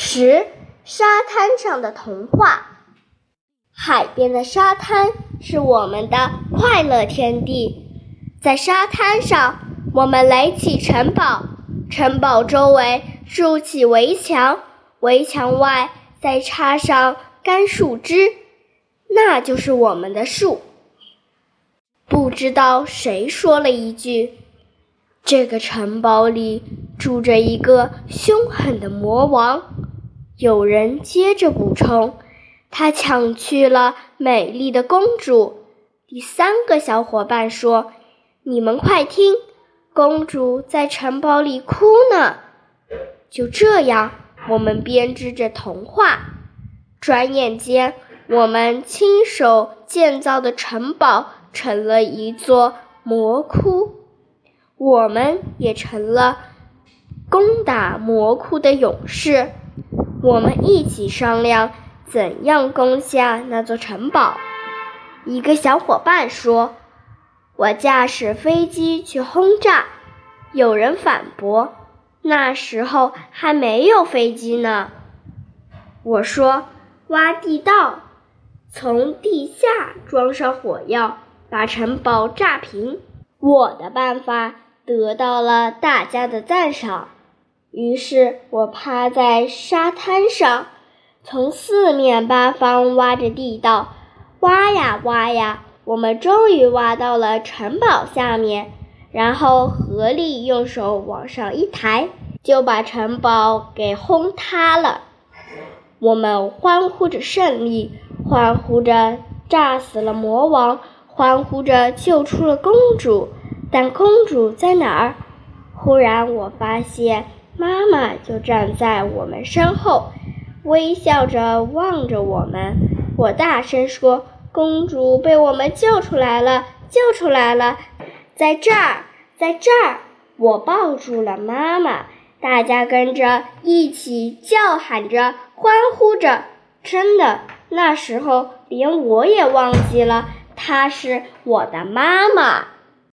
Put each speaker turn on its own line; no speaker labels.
十，沙滩上的童话。海边的沙滩是我们的快乐天地，在沙滩上，我们垒起城堡，城堡周围筑起围墙，围墙外再插上干树枝，那就是我们的树。不知道谁说了一句：“这个城堡里住着一个凶狠的魔王。”有人接着补充：“他抢去了美丽的公主。”第三个小伙伴说：“你们快听，公主在城堡里哭呢。”就这样，我们编织着童话。转眼间，我们亲手建造的城堡成了一座魔窟，我们也成了攻打魔窟的勇士。我们一起商量怎样攻下那座城堡。一个小伙伴说：“我驾驶飞机去轰炸。”有人反驳：“那时候还没有飞机呢。”我说：“挖地道，从地下装上火药，把城堡炸平。”我的办法得到了大家的赞赏。于是我趴在沙滩上，从四面八方挖着地道，挖呀挖呀，我们终于挖到了城堡下面，然后合力用手往上一抬，就把城堡给轰塌了。我们欢呼着胜利，欢呼着炸死了魔王，欢呼着救出了公主。但公主在哪儿？忽然我发现。妈妈就站在我们身后，微笑着望着我们。我大声说：“公主被我们救出来了，救出来了，在这儿，在这儿！”我抱住了妈妈，大家跟着一起叫喊着，欢呼着。真的，那时候连我也忘记了她是我的妈妈。